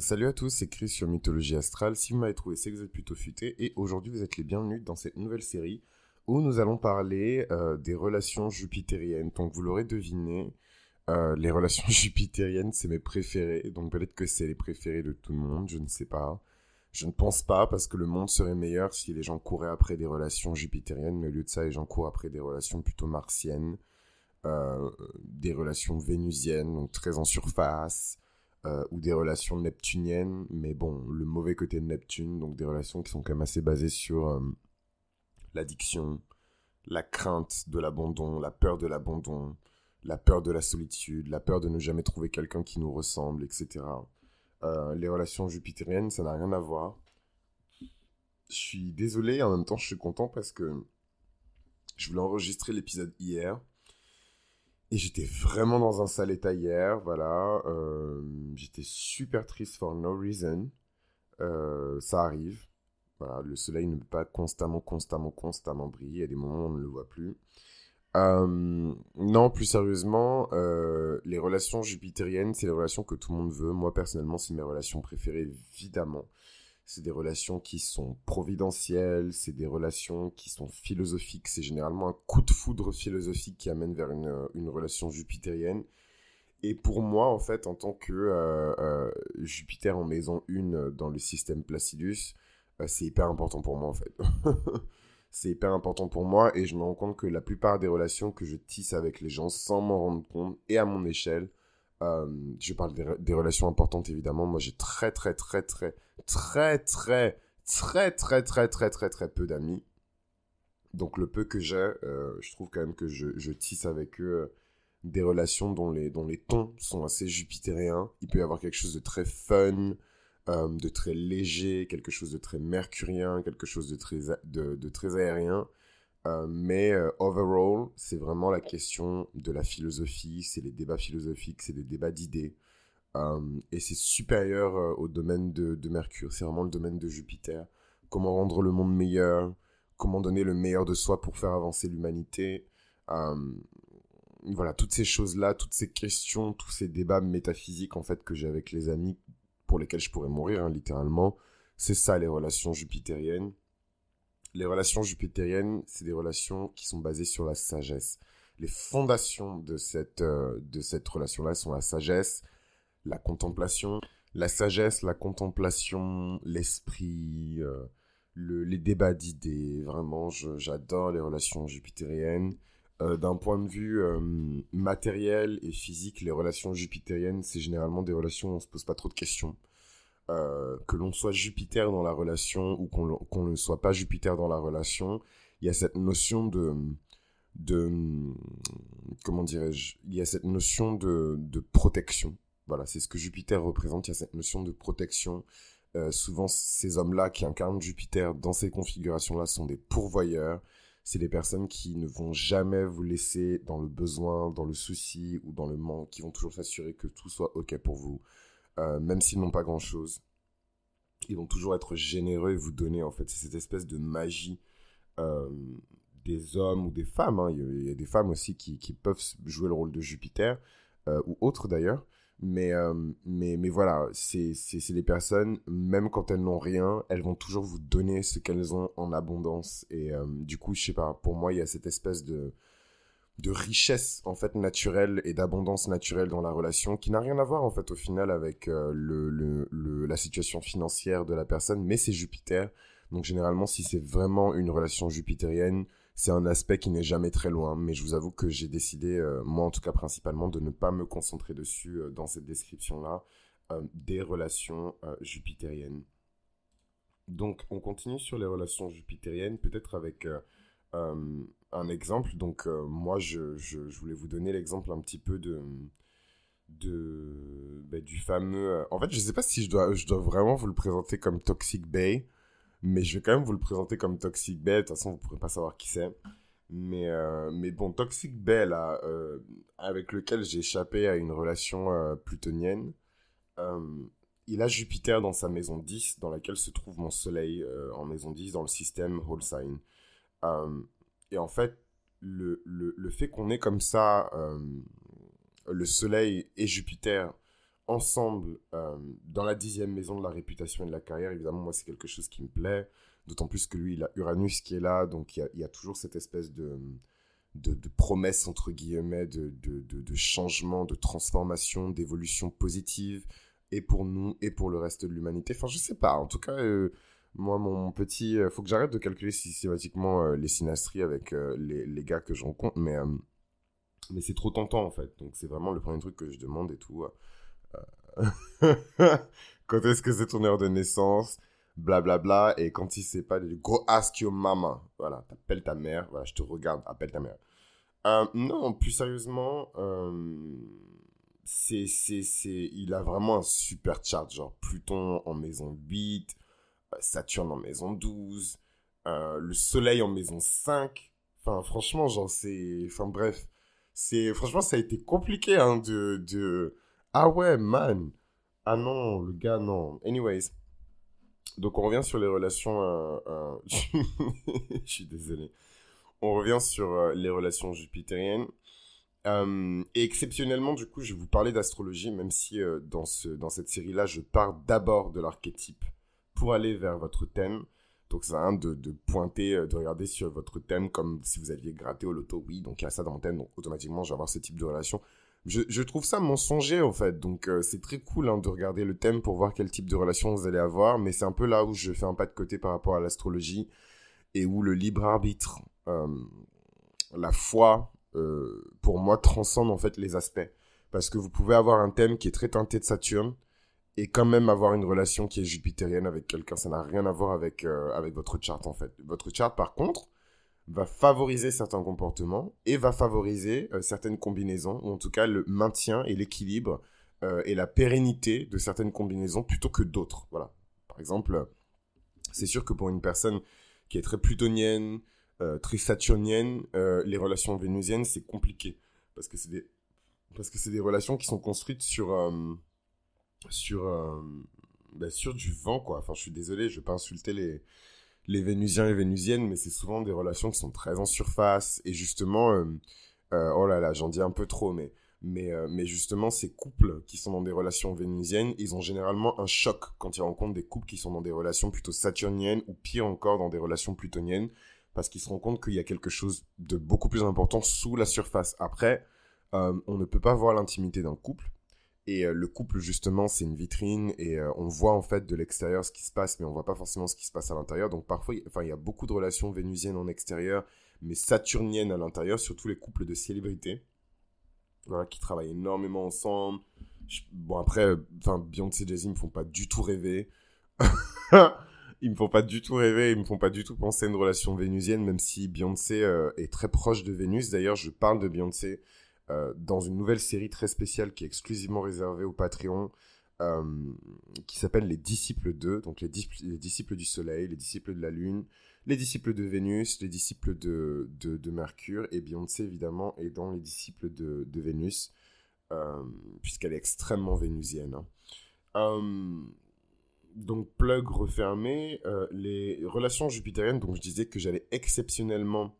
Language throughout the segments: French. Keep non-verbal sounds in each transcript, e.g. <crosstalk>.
Salut à tous, c'est Chris sur Mythologie Astrale. Si vous m'avez trouvé, c'est que vous êtes plutôt futé. Et aujourd'hui, vous êtes les bienvenus dans cette nouvelle série où nous allons parler euh, des relations jupitériennes. Donc, vous l'aurez deviné, euh, les relations <laughs> jupitériennes, c'est mes préférés. Donc, peut-être que c'est les préférés de tout le monde, je ne sais pas. Je ne pense pas, parce que le monde serait meilleur si les gens couraient après des relations jupitériennes, mais au lieu de ça, les gens courent après des relations plutôt martiennes, euh, des relations vénusiennes, donc très en surface, euh, ou des relations neptuniennes, mais bon, le mauvais côté de Neptune, donc des relations qui sont quand même assez basées sur euh, l'addiction, la crainte de l'abandon, la peur de l'abandon, la peur de la solitude, la peur de ne jamais trouver quelqu'un qui nous ressemble, etc. Euh, les relations jupitériennes, ça n'a rien à voir. Je suis désolé, en même temps, je suis content parce que je voulais enregistrer l'épisode hier. Et j'étais vraiment dans un sale état hier, voilà. Euh, j'étais super triste for no reason. Euh, ça arrive. Voilà, le soleil ne peut pas constamment, constamment, constamment briller. Il y a des moments où on ne le voit plus. Euh, non, plus sérieusement, les relations jupitériennes, c'est les relations que tout le monde veut. Moi, personnellement, c'est mes relations préférées, évidemment. C'est des relations qui sont providentielles, c'est des relations qui sont philosophiques. C'est généralement un coup de foudre philosophique qui amène vers une, une relation jupitérienne. Et pour moi, en fait, en tant que euh, euh Jupiter en maison 1 dans le système Placidus, euh, c'est hyper important pour moi, en fait. <laughs> c'est hyper important pour moi et je me rends compte que la plupart des relations que je tisse avec les gens sans m'en rendre compte et à mon échelle, euh, je parle des, relations importantes évidemment. Moi j'ai très très très très très très très très très très très très peu d'amis. Donc le peu que j'ai, euh, je trouve quand même que je, tisse avec eux euh, des relations dont les, dont les tons sont assez jupitériens. Il peut y avoir quelque chose de très fun, euh, de très léger, quelque chose de très mercurien, quelque chose de très, de, très aérien. Euh, mais euh, overall, c'est vraiment la question de la philosophie, c'est les débats philosophiques, c'est des débats d'idées. et c'est supérieur au domaine de, de Mercure, c'est vraiment le domaine de Jupiter. Comment rendre le monde meilleur, comment donner le meilleur de soi pour faire avancer l'humanité. voilà, toutes ces choses-là, toutes ces questions, tous ces débats métaphysiques en fait que j'ai avec les amis pour lesquels je pourrais mourir, hein, littéralement. C'est ça les relations jupitériennes. Les relations jupitériennes, c'est des relations qui sont basées sur la sagesse. Les fondations de cette, euh, cette relation-là sont la sagesse, la contemplation. La sagesse, la contemplation, l'esprit, euh, le, les débats d'idées. Vraiment, j'adore les relations jupitériennes. Euh, d'un point de vue matériel et physique, les relations jupitériennes, c'est généralement des relations où on se pose pas trop de questions. Euh, que l'on soit Jupiter dans la relation ou qu'on ne soit pas Jupiter dans la relation, il y a cette notion de comment dirais-je il y a cette notion de, protection. Voilà c'est ce que Jupiter représente il y a cette notion de protection. Souvent ces hommes là qui incarnent Jupiter dans ces configurations là sont des pourvoyeurs. C'est des personnes qui ne vont jamais vous laisser dans le besoin, dans le souci ou dans le manque, qui vont toujours s'assurer que tout soit OK pour vous, euh, même s'ils n'ont pas grand-chose. Ils vont toujours être généreux et vous donner, en fait, c'est cette espèce de magie euh, des hommes ou des femmes. Hein. Il, y a, des femmes aussi qui, peuvent jouer le rôle de Jupiter, euh, ou autres d'ailleurs, mais, mais, mais voilà, c'est des personnes, même quand elles n'ont rien, elles vont toujours vous donner ce qu'elles ont en abondance. Et du coup, je sais pas, pour moi, il y a cette espèce de, de richesse, en fait, naturelle et d'abondance naturelle dans la relation qui n'a rien à voir, en fait, au final, avec euh, le, la situation financière de la personne, mais c'est Jupiter. Donc, généralement, si c'est vraiment une relation jupitérienne, c'est un aspect qui n'est jamais très loin, mais je vous avoue que j'ai décidé, euh, moi en tout cas principalement, de ne pas me concentrer dessus euh, dans cette description-là euh, des relations jupitériennes. Donc on continue sur les relations jupitériennes, peut-être avec un exemple. Donc moi je, je, voulais vous donner l'exemple un petit peu de, de ben, du fameux... En fait je sais pas si je dois, je dois vraiment vous le présenter comme Toxic Bay mais je vais quand même vous le présenter comme Toxic Bay. De toute façon, vous pourrez pas savoir qui c'est. Mais, euh, mais bon, Toxic Bay, là, euh, avec lequel j'ai échappé à une relation euh, plutonienne, il a Jupiter dans sa maison 10, dans laquelle se trouve mon soleil en maison 10, dans le système Whole Sign. Et en fait, le, le, le fait qu'on ait comme ça le soleil et Jupiter ensemble dans la dixième maison de la réputation et de la carrière. Évidemment, moi, c'est quelque chose qui me plaît. D'autant plus que lui, il a Uranus qui est là, donc il y a, toujours cette espèce de, de, promesse, entre guillemets, de, de, de, changement, de transformation, d'évolution positive, et pour nous, et pour le reste de l'humanité. Enfin, je sais pas, en tout cas, moi, mon petit. Il faut que j'arrête de calculer systématiquement les synastries avec les, les, gars que je rencontre, mais mais c'est trop tentant en fait. Donc c'est vraiment le premier truc que je demande et tout. Euh, <laughs> quand est-ce que c'est ton heure de naissance Blablabla. Bla, bla. Et quand il sait pas, go ask your mama. Voilà, t'appelles ta mère. Voilà, je te regarde, appelle ta mère. Euh, non, plus sérieusement, euh, c'est, c'est, c'est, il a vraiment un super chart. Genre Pluton en maison 8, Saturne en maison 12, le Soleil en maison 5. Enfin, franchement, genre, c'est. Enfin, bref. C'est franchement ça a été compliqué hein, de, ah ouais man. Ah non le gars non. Anyways. Donc on revient sur les relations euh, euh, <laughs> je suis désolé. On revient sur euh, les relations jupitériennes. Et exceptionnellement du coup je vais vous parler d'astrologie même si dans ce dans cette série là je pars d'abord de l'archétype pour aller vers votre thème donc, ça sert de, pointer, euh, de regarder sur votre thème comme si vous aviez gratté au loto. Oui, donc il y a ça dans mon thème, donc automatiquement, je vais avoir ce type de relation. Je, je trouve ça mensonger, en fait. Donc, euh, c'est très cool hein, de regarder le thème pour voir quel type de relation vous allez avoir. Mais c'est un peu là où je fais un pas de côté par rapport à l'astrologie et où le libre arbitre, euh, la foi, pour moi, transcende en fait les aspects. Parce que vous pouvez avoir un thème qui est très teinté de Saturne et quand même avoir une relation qui est jupitérienne avec quelqu'un. Ça n'a rien à voir avec, euh, avec votre charte, en fait. Votre charte, par contre, va favoriser certains comportements et va favoriser euh, certaines combinaisons, ou en tout cas le maintien et l'équilibre euh, et la pérennité de certaines combinaisons plutôt que d'autres. Voilà. Par exemple, c'est sûr que pour une personne qui est très plutonienne, très saturnienne, les relations vénusiennes, c'est compliqué. Parce que c'est des, parce que c'est des relations qui sont construites sur sur, euh, bah, sur du vent, quoi. Enfin, je suis désolé, je vais pas insulter les, les Vénusiens et Vénusiennes, mais c'est souvent des relations qui sont très en surface. Et justement, euh, euh, oh là là, j'en dis un peu trop, mais, mais, mais justement, ces couples qui sont dans des relations vénusiennes, ils ont généralement un choc quand ils rencontrent des couples qui sont dans des relations plutôt saturniennes ou pire encore dans des relations plutoniennes, parce qu'ils se rendent compte qu'il y a quelque chose de beaucoup plus important sous la surface. Après, on ne peut pas voir l'intimité d'un couple, et euh, le couple, justement, c'est une vitrine et euh, on voit en fait de l'extérieur ce qui se passe, mais on voit pas forcément ce qui se passe à l'intérieur. Donc parfois, enfin, il y a beaucoup de relations vénusiennes en extérieur, mais saturniennes à l'intérieur, surtout les couples de célébrités, voilà, qui travaillent énormément ensemble. Bon, après, enfin, Beyoncé et Jay-Z me font pas du tout rêver. <laughs> ils me font pas du tout rêver, ils me font pas du tout penser à une relation vénusienne, même si Beyoncé euh, est très proche de Vénus. D'ailleurs, je parle de Beyoncé euh, dans une nouvelle série très spéciale qui est exclusivement réservée au Patreon, euh, qui s'appelle Les Disciples 2, donc les, disciples du Soleil, les disciples de la Lune, les disciples de Vénus, les disciples de, de, Mercure, et Beyoncé évidemment est dans les disciples de, Vénus, euh, puisqu'elle est extrêmement vénusienne. Hein. donc plug refermé, les relations jupitériennes, donc je disais que j'allais exceptionnellement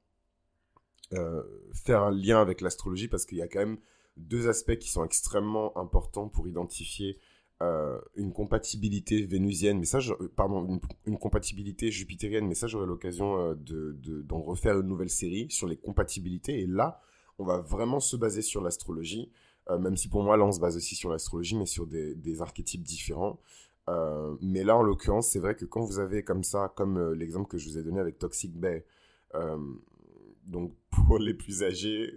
faire un lien avec l'astrologie parce qu'il y a quand même deux aspects qui sont extrêmement importants pour identifier euh, une compatibilité vénusienne, mais ça, euh, pardon, une, compatibilité jupitérienne, mais ça, j'aurai l'occasion de, d'en refaire une nouvelle série sur les compatibilités. Et là, on va vraiment se baser sur l'astrologie, même si pour moi, là, on se base aussi sur l'astrologie, mais sur des archétypes différents. mais là, en l'occurrence, c'est vrai que quand vous avez comme ça, comme l'exemple que je vous ai donné avec Toxic Bay, donc, pour les plus âgés,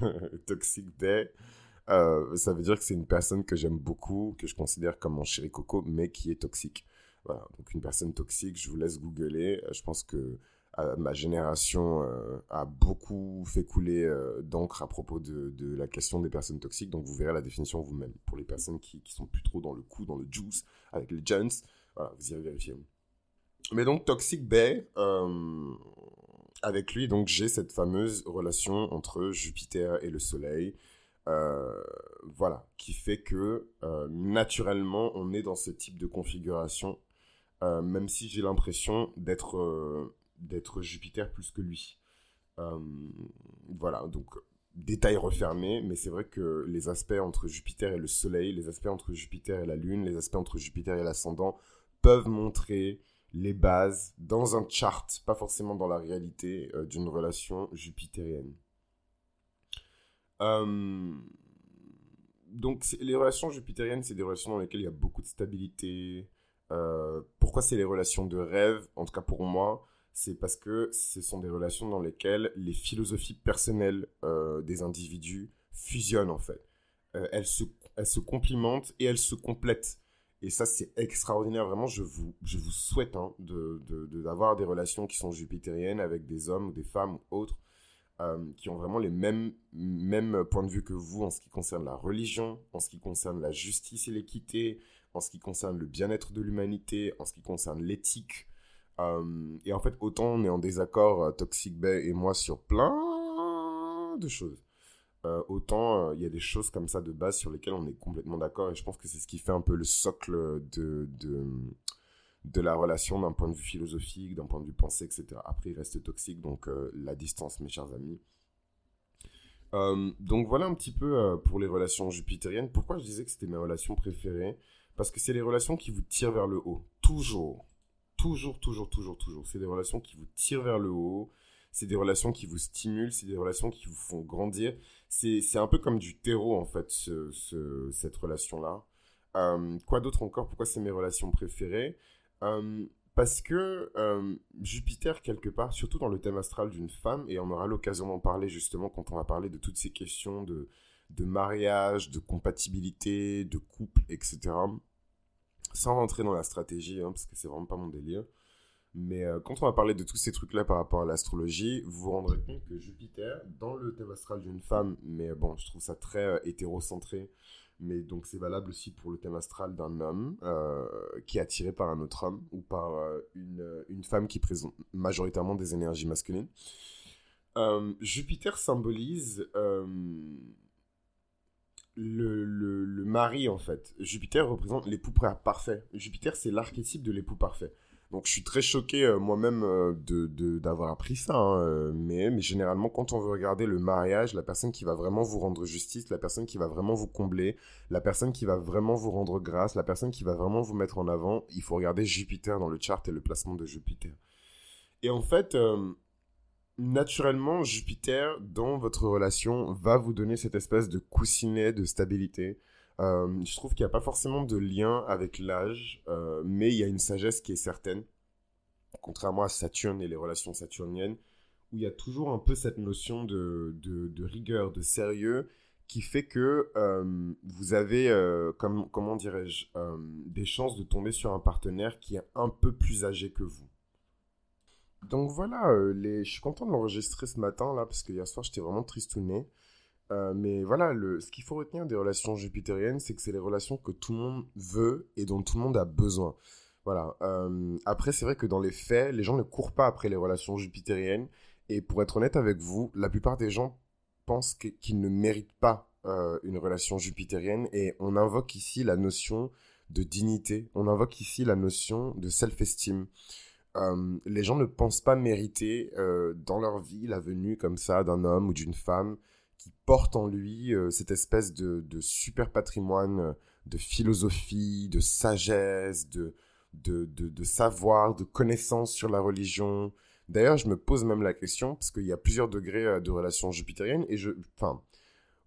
<laughs> Toxic Bay, euh, ça veut dire que c'est une personne que j'aime beaucoup, que je considère comme mon chéri coco, mais qui est toxique. Voilà, donc une personne toxique, je vous laisse googler. Euh, je pense que euh, ma génération a beaucoup fait couler d'encre à propos de, de, la question des personnes toxiques, donc vous verrez la définition vous-même. Pour les personnes qui, qui sont plus trop dans le coup, dans le juice, avec les gens, voilà, vous irez vérifier. Mais donc Toxic Bay, avec lui, donc, j'ai cette fameuse relation entre Jupiter et le Soleil. Euh, voilà, qui fait que euh, naturellement, on est dans ce type de configuration, euh, même si j'ai l'impression d'être d'être Jupiter plus que lui. voilà, donc détail refermé, mais c'est vrai que les aspects entre Jupiter et le Soleil, les aspects entre Jupiter et la Lune, les aspects entre Jupiter et l'ascendant peuvent montrer les bases dans un chart, pas forcément dans la réalité, euh, d'une relation jupitérienne. Euh, donc les relations jupitériennes, c'est des relations dans lesquelles il y a beaucoup de stabilité. Euh, pourquoi c'est les relations de rêve? En tout cas pour moi, c'est parce que ce sont des relations dans lesquelles les philosophies personnelles des individus fusionnent en fait. Elles se complimentent et elles se complètent. Et ça, c'est extraordinaire. Vraiment, je vous, je vous souhaite hein, d'avoir de, des relations qui sont jupitériennes avec des hommes ou des femmes ou autres euh, qui ont vraiment les mêmes, mêmes points de vue que vous en ce qui concerne la religion, en ce qui concerne la justice et l'équité, en ce qui concerne le bien-être de l'humanité, en ce qui concerne l'éthique, euh, et en fait, autant on est en désaccord, euh, Toxic Bay et moi, sur plein de choses. Euh, autant il y a des choses comme ça de base sur lesquelles on est complètement d'accord. Et je pense que c'est ce qui fait un peu le socle de, de, de la relation d'un point de vue philosophique, d'un point de vue pensée, etc. Après, il reste toxique, donc la distance, mes chers amis. donc voilà un petit peu pour les relations jupitériennes. Pourquoi je disais que c'était mes relations préférées? Parce que c'est les relations qui vous tirent vers le haut. Toujours. Toujours, toujours, toujours, toujours. C'est des relations qui vous tirent vers le haut. C'est des relations qui vous stimulent. C'est des relations qui vous font grandir. C'est un peu comme du terreau, en fait, ce, cette relation-là. Euh, quoi d'autre encore? Pourquoi c'est mes relations préférées? Euh, Parce que euh, Jupiter, quelque part, surtout dans le thème astral d'une femme, et on aura l'occasion d'en parler justement quand on va parler de toutes ces questions de, de mariage, de compatibilité, de couple, etc sans rentrer dans la stratégie, hein, parce que c'est vraiment pas mon délire. Mais euh, quand on va parler de tous ces trucs-là par rapport à l'astrologie, vous vous rendrez compte que Jupiter, dans le thème astral d'une femme, mais bon, je trouve ça très euh, hétérocentré, mais donc c'est valable aussi pour le thème astral d'un homme euh, qui est attiré par un autre homme ou par une, une, femme qui présente majoritairement des énergies masculines. Jupiter symbolise le, le, mari, en fait. Jupiter représente l'époux parfait. Jupiter, c'est l'archétype de l'époux parfait. Donc, je suis très choqué euh, moi-même euh, de d'avoir appris ça. Hein, euh, mais, mais généralement, quand on veut regarder le mariage, la personne qui va vraiment vous rendre justice, la personne qui va vraiment vous combler, la personne qui va vraiment vous rendre grâce, la personne qui va vraiment vous mettre en avant, il faut regarder Jupiter dans le chart et le placement de Jupiter. Et en fait, naturellement, Jupiter, dans votre relation, va vous donner cette espèce de coussinet de stabilité. Euh, je trouve qu'il n'y a pas forcément de lien avec l'âge, euh, mais il y a une sagesse qui est certaine, contrairement à Saturne et les relations saturniennes, où il y a toujours un peu cette notion de, rigueur, de sérieux, qui fait que euh, vous avez, comme, comment dirais-je, des chances de tomber sur un partenaire qui est un peu plus âgé que vous. Donc voilà, je suis content de l'enregistrer ce matin là, parce que hier soir j'étais vraiment tristouné. Euh, mais voilà, le... ce qu'il faut retenir des relations jupitériennes, c'est que c'est les relations que tout le monde veut et dont tout le monde a besoin. Voilà. Euh, après, c'est vrai que dans les faits, les gens ne courent pas après les relations jupitériennes. Et pour être honnête avec vous, la plupart des gens pensent qu'ils ne méritent pas une relation jupitérienne. Et on invoque ici la notion de dignité. On invoque ici la notion de self-esteem. Euh, les gens ne pensent pas mériter euh, dans leur vie la venue comme ça d'un homme ou d'une femme qui porte en lui euh, cette espèce de, super patrimoine de philosophie, de sagesse, de, de, savoir, de connaissance sur la religion. D'ailleurs, je me pose même la question, parce qu'il y a plusieurs degrés de relations jupitériennes, et je... Enfin,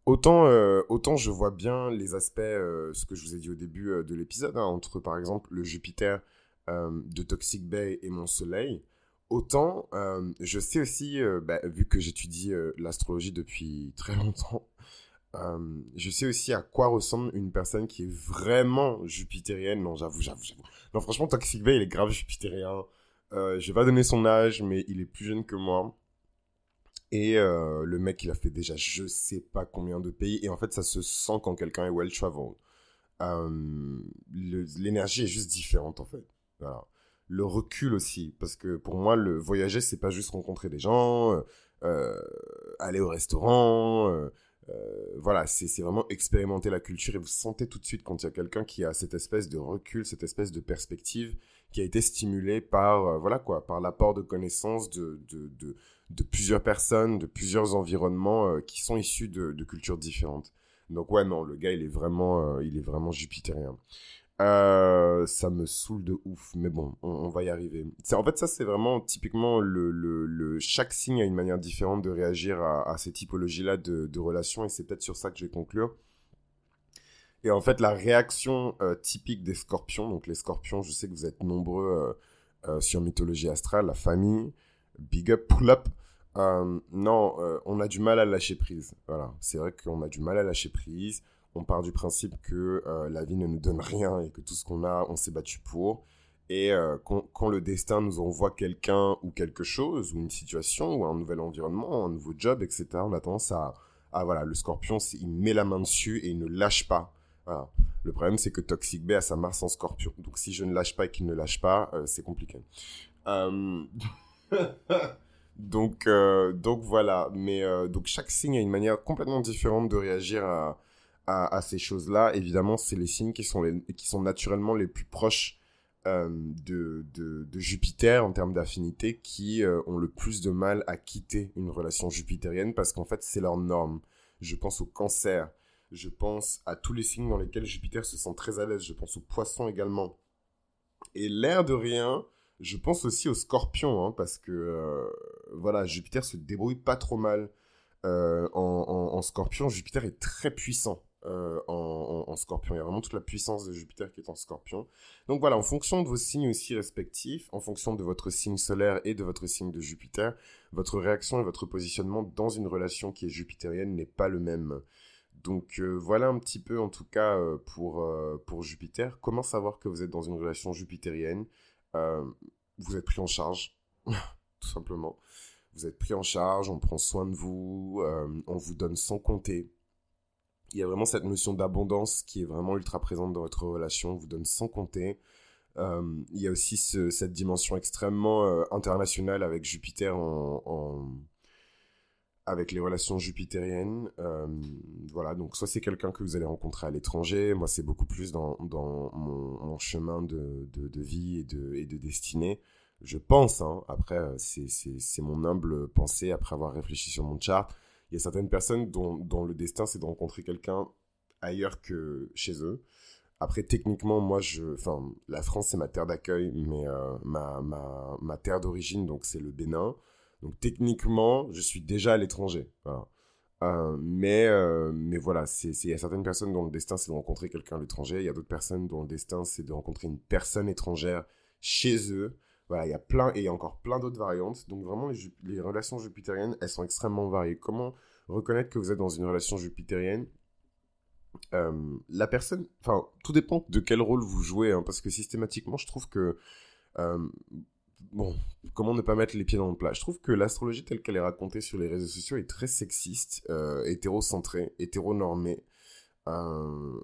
autant, autant je vois bien les aspects, ce que je vous ai dit au début de l'épisode, hein, entre par exemple le Jupiter euh, de Toxic Bay et mon soleil, autant euh, je sais aussi, euh, bah, vu que j'étudie l'astrologie depuis très longtemps, je sais aussi à quoi ressemble une personne qui est vraiment jupitérienne. Non, j'avoue, j'avoue, j'avoue. Non, franchement, Toxic Bay, il est grave jupitérien. je vais pas donner son âge, mais il est plus jeune que moi. Et le mec, il a fait déjà je sais pas combien de pays. Et en fait, ça se sent quand quelqu'un est well traveled. L'énergie est juste différente, en fait. Le recul aussi, parce que pour moi, le voyager, c'est pas juste rencontrer des gens, euh, euh, aller au restaurant, voilà, c'est vraiment expérimenter la culture et vous sentez tout de suite quand il y a quelqu'un qui a cette espèce de recul, cette espèce de perspective qui a été stimulée par, voilà quoi, par l'apport de connaissances de, de, de, plusieurs personnes, de plusieurs environnements qui sont issus de, de, cultures différentes. Donc ouais, non, le gars, il est vraiment, il est vraiment jupitérien. Euh, ça me saoule de ouf, mais bon, on, va y arriver. En fait, ça, c'est vraiment typiquement le, le, Chaque signe a une manière différente de réagir à, ces typologies-là de, de, relations, et c'est peut-être sur ça que je vais conclure. Et en fait, la réaction euh, typique des scorpions, donc les scorpions, je sais que vous êtes nombreux euh, sur Mythologie Astrale, la famille, big up, pull up. non, on a du mal à lâcher prise. Voilà, c'est vrai qu'on a du mal à lâcher prise on part du principe que euh, la vie ne nous donne rien et que tout ce qu'on a, on s'est battu pour. Et euh, quand, le destin nous envoie quelqu'un ou quelque chose, ou une situation, ou un nouvel environnement, un nouveau job, etc., on a tendance à... à voilà, le scorpion, il met la main dessus et il ne lâche pas. Le problème, c'est que Toxic B a sa Mars en scorpion. Donc si je ne lâche pas et qu'il ne lâche pas, euh, c'est compliqué. <laughs> donc, donc voilà. Mais donc chaque signe a une manière complètement différente de réagir à, à, ces choses-là, évidemment, c'est les signes qui sont, qui sont naturellement les plus proches euh, de, de, Jupiter en termes d'affinité qui euh, ont le plus de mal à quitter une relation jupitérienne parce qu'en fait, c'est leur norme. Je pense au cancer, je pense à tous les signes dans lesquels Jupiter se sent très à l'aise, je pense aux poissons également. Et l'air de rien, je pense aussi aux scorpions, hein, parce que euh, voilà, Jupiter se débrouille pas trop mal. en, scorpion, Jupiter est très puissant. Euh, en, scorpion. Il y a vraiment toute la puissance de Jupiter qui est en scorpion. Donc voilà, en fonction de vos signes aussi respectifs, en fonction de votre signe solaire et de votre signe de Jupiter, votre réaction et votre positionnement dans une relation qui est jupitérienne n'est pas le même. Donc euh, voilà un petit peu en tout cas euh, pour, pour Jupiter. Comment savoir que vous êtes dans une relation jupitérienne? Vous êtes pris en charge, <laughs> tout simplement. Vous êtes pris en charge, on prend soin de vous, on vous donne sans compter il y a vraiment cette notion d'abondance qui est vraiment ultra présente dans votre relation, vous donne sans compter. Euh, il y a aussi cette dimension extrêmement euh, internationale avec Jupiter en, avec les relations jupitériennes. Euh, voilà, donc soit c'est quelqu'un que vous allez rencontrer à l'étranger, moi c'est beaucoup plus dans, dans mon, chemin de, de, vie et de, et de destinée. Je pense, hein, après c'est mon humble pensée après avoir réfléchi sur mon chart il y a certaines personnes dont, le destin c'est de rencontrer quelqu'un ailleurs que chez eux. Après, techniquement, moi, je, enfin, la France c'est ma terre d'accueil, mais euh, ma, terre d'origine, donc c'est le Bénin. Donc techniquement, je suis déjà à l'étranger. Euh, mais, euh, mais voilà, il y a certaines personnes dont le destin c'est de rencontrer quelqu'un à l'étranger. Il y a d'autres personnes dont le destin c'est de rencontrer une personne étrangère chez eux. Voilà, il y a plein, et il y a encore plein d'autres variantes. Donc vraiment, les, relations jupitériennes, elles sont extrêmement variées. Comment reconnaître que vous êtes dans une relation jupitérienne? Euh, La personne, enfin, tout dépend de quel rôle vous jouez, hein, parce que systématiquement, je trouve que... Euh, bon, comment ne pas mettre les pieds dans le plat? Je trouve que l'astrologie telle qu'elle est racontée sur les réseaux sociaux est très sexiste, euh, hétérocentrée, hétéronormée. Euh,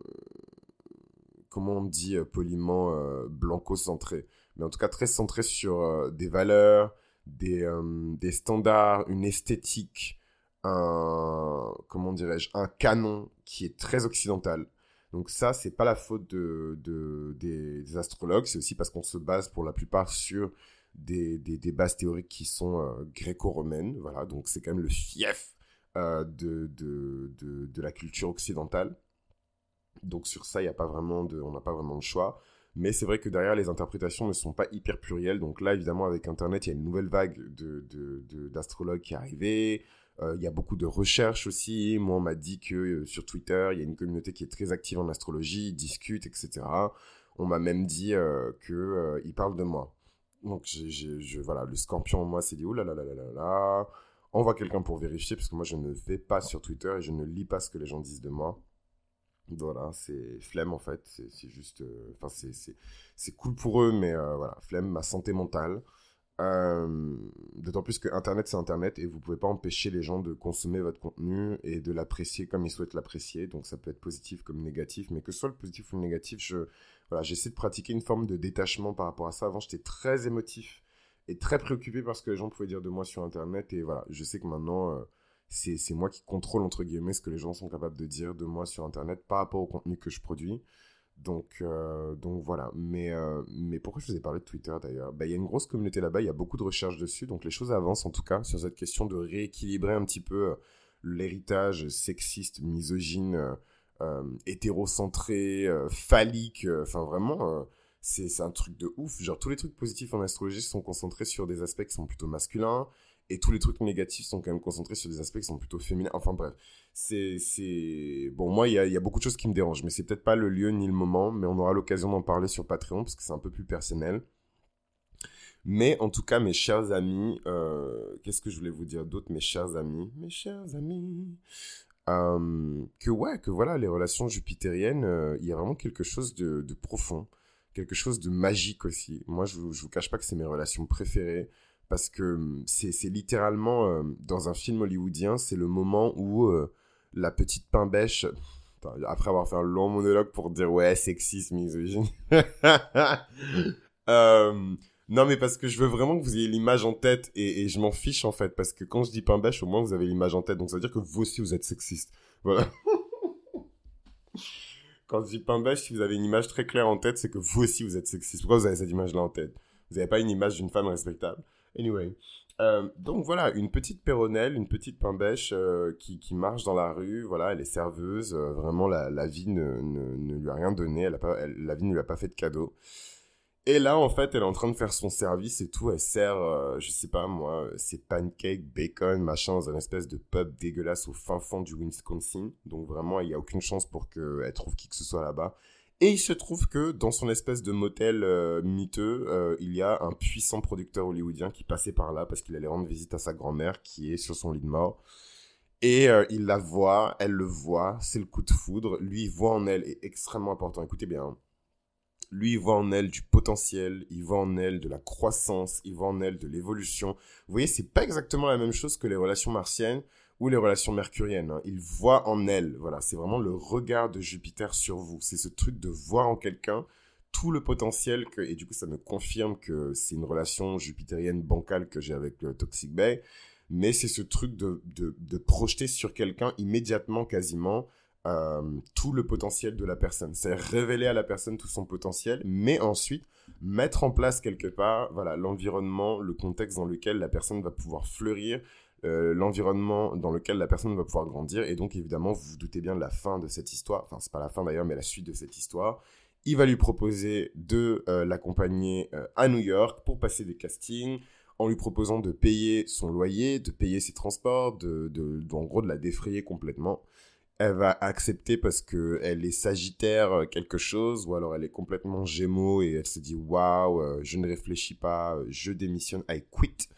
comment on dit poliment blanco-centré mais en tout cas très centré sur euh, des valeurs, des, euh, des standards, une esthétique, un, comment dirais-je, un canon qui est très occidental. Donc ça, c'est pas la faute de, de des, astrologues, c'est aussi parce qu'on se base pour la plupart sur des, des, bases théoriques qui sont euh, gréco-romaines, voilà, donc c'est quand même le fief de, de, de, la culture occidentale. Donc sur ça, il a pas vraiment de, on n'a pas vraiment de choix. Mais c'est vrai que derrière, les interprétations ne sont pas hyper plurielles. Donc là, évidemment, avec Internet, il y a une nouvelle vague d'astrologues de, de, qui est arrivée. Euh, il y a beaucoup de recherches aussi. Moi, on m'a dit que euh, sur Twitter, il y a une communauté qui est très active en astrologie, ils discutent, etc. On m'a même dit euh, qu'ils parlent de moi. Donc, je, voilà, le scorpion moi s'est dit, oh là là là là là là. Envoie quelqu'un pour vérifier, parce que moi, je ne vais pas sur Twitter et je ne lis pas ce que les gens disent de moi. Voilà, c'est flemme en fait. C'est juste. Euh, enfin, c'est cool pour eux, mais euh, voilà, flemme, ma santé mentale. Euh, d'autant plus que Internet, c'est Internet et vous pouvez pas empêcher les gens de consommer votre contenu et de l'apprécier comme ils souhaitent l'apprécier. Donc, ça peut être positif comme négatif, mais que ce soit le positif ou le négatif, je, voilà, j'essaie de pratiquer une forme de détachement par rapport à ça. Avant, j'étais très émotif et très préoccupé par ce que les gens pouvaient dire de moi sur Internet et voilà, je sais que maintenant c'est moi qui contrôle, entre guillemets, ce que les gens sont capables de dire de moi sur Internet par rapport au contenu que je produis. Donc, euh, donc voilà. Mais, euh, mais pourquoi je vous ai parlé de Twitter d'ailleurs? Bah, Il y a une grosse communauté là-bas, il y a beaucoup de recherches dessus, donc les choses avancent en tout cas sur cette question de rééquilibrer un petit peu euh, l'héritage sexiste, misogyne, hétérocentré, phallique. Enfin vraiment, c'est un truc de ouf. Genre tous les trucs positifs en astrologie sont concentrés sur des aspects qui sont plutôt masculins et tous les trucs négatifs sont quand même concentrés sur des aspects qui sont plutôt féminins. Enfin bref, c'est c'est bon moi il y a, y a, beaucoup de choses qui me dérangent, mais c'est peut-être pas le lieu ni le moment, mais on aura l'occasion d'en parler sur Patreon parce que c'est un peu plus personnel. Mais en tout cas, mes chers amis, euh, qu'est-ce que je voulais vous dire d'autre, mes chers amis, mes chers amis, euh, que ouais, que voilà, les relations jupitériennes, euh, il y a vraiment quelque chose de, de, profond, quelque chose de magique aussi. Moi, je, je vous cache pas que c'est mes relations préférées parce que hum, c'est littéralement euh, dans un film hollywoodien, c'est le moment où euh, la petite pain bêche, après avoir fait un long monologue pour dire ouais sexisme, misogyne. <laughs> euh, non mais parce que je veux vraiment que vous ayez l'image en tête et, je m'en fiche en fait parce que quand je dis pain bêche au moins vous avez l'image en tête donc ça veut dire que vous aussi vous êtes sexiste. <laughs> Quand je dis pain bêche, si vous avez une image très claire en tête, c'est que vous aussi vous êtes sexiste. Pourquoi vous avez cette image là en tête? Vous n'avez pas une image d'une femme respectable? Anyway. Euh, donc voilà, une petite péronnelle, une petite pain bêche euh, qui, qui, marche dans la rue. Voilà, elle est serveuse. Euh, vraiment, la, la vie ne, ne, ne, lui a rien donné. Elle a pas, la vie ne lui a pas fait de cadeau. Et là, en fait, elle est en train de faire son service et tout. Elle sert, je sais pas moi, ses pancakes, bacon, machin, dans un espèce de pub dégueulasse au fin fond du Wisconsin. Donc vraiment, il n'y a aucune chance pour qu'elle trouve qui que ce soit là-bas. Et il se trouve que dans son espèce de motel euh, miteux, euh, il y a un puissant producteur hollywoodien qui passait par là parce qu'il allait rendre visite à sa grand-mère qui est sur son lit de mort. Et euh, il la voit, elle le voit, c'est le coup de foudre. Lui, il voit en elle, est extrêmement important, écoutez bien. Hein. Lui, il voit en elle du potentiel, il voit en elle de la croissance, il voit en elle de l'évolution. Vous voyez, c'est pas exactement la même chose que les relations martiennes ou les relations mercuriennes. Hein. Il voit en elle, voilà, c'est vraiment le regard de Jupiter sur vous. C'est ce truc de voir en quelqu'un tout le potentiel et du coup ça me confirme que c'est une relation jupitérienne bancale que j'ai avec le Toxic Bay, mais c'est ce truc de, de, de projeter sur quelqu'un immédiatement quasiment euh, tout le potentiel de la personne. C'est révéler à la personne tout son potentiel, mais ensuite mettre en place quelque part voilà l'environnement, le contexte dans lequel la personne va pouvoir fleurir, euh, l'environnement dans lequel la personne va pouvoir grandir. Et donc, évidemment, vous vous doutez bien de la fin de cette histoire. Enfin, c'est pas la fin d'ailleurs, mais la suite de cette histoire. Il va lui proposer de euh, l'accompagner euh, à New York pour passer des castings, en lui proposant de payer son loyer, de payer ses transports, de, en gros de la défrayer complètement. Elle va accepter parce que elle est Sagittaire quelque chose, ou alors elle est complètement Gémeaux et elle se dit waouh, je ne réfléchis pas, je démissionne, I quit.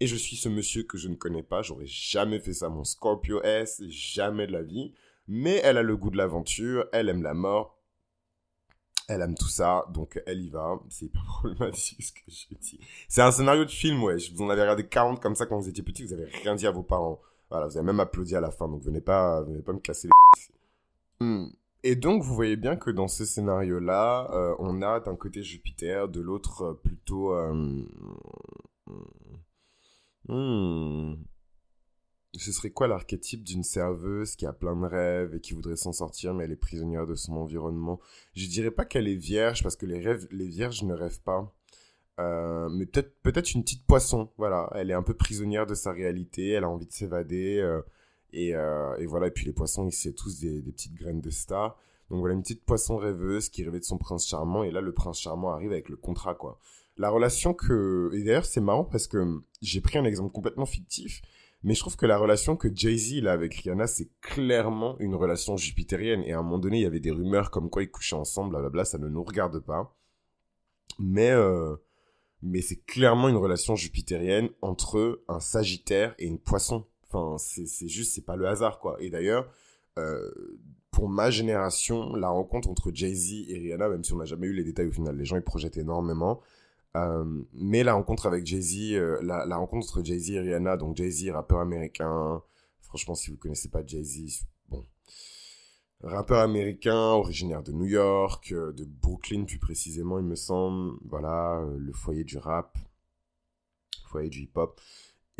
Et je suis ce monsieur que je ne connais pas. J'aurais jamais fait ça mon Scorpio S, jamais de la vie. Mais elle a le goût de l'aventure, elle aime la mort, elle aime tout ça, donc elle y va. C'est <laughs> pas problématique ce que je dis. C'est un scénario de film, ouais. Vous en avez regardé 40 comme ça quand vous étiez petit, vous avez rien dit à vos parents. Voilà, vous avez même applaudi à la fin, donc venez pas, venez pas me casser les hmm. Et donc, vous voyez bien que dans ce scénario-là, euh, on a d'un côté Jupiter, de l'autre euh, plutôt... Euh, Hmm. Ce serait quoi l'archétype d'une serveuse qui a plein de rêves et qui voudrait s'en sortir, mais elle est prisonnière de son environnement? Je dirais pas qu'elle est vierge, parce que les, rêves, les vierges ne rêvent pas. Euh, mais peut-être une petite poisson, voilà. Elle est un peu prisonnière de sa réalité, elle a envie de s'évader. Euh, et, euh, et, voilà, et puis les poissons, c'est tous des, des, petites graines de star. Donc voilà, une petite poisson rêveuse qui rêvait de son prince charmant, et là, le prince charmant arrive avec le contrat, quoi la relation que... Et d'ailleurs, c'est marrant parce que j'ai pris un exemple complètement fictif, mais je trouve que la relation que Jay-Z a avec Rihanna, c'est clairement une relation jupitérienne. Et à un moment donné, il y avait des rumeurs comme quoi ils couchaient ensemble, blablabla, ça ne nous regarde pas. Mais, euh, mais c'est clairement une relation jupitérienne entre un Sagittaire et une Poisson. Enfin, c'est juste, c'est pas le hasard, quoi. Et d'ailleurs, euh, pour ma génération, la rencontre entre Jay-Z et Rihanna, même si on n'a jamais eu les détails au final, les gens ils projettent énormément, euh, mais la rencontre avec Jay-Z, euh, la, rencontre Jay-Z et Rihanna, donc Jay-Z, rappeur américain, franchement, si vous connaissez pas Jay-Z, bon, rappeur américain, originaire de New York, euh, de Brooklyn plus précisément, il me semble, voilà, le foyer du rap, foyer du hip-hop.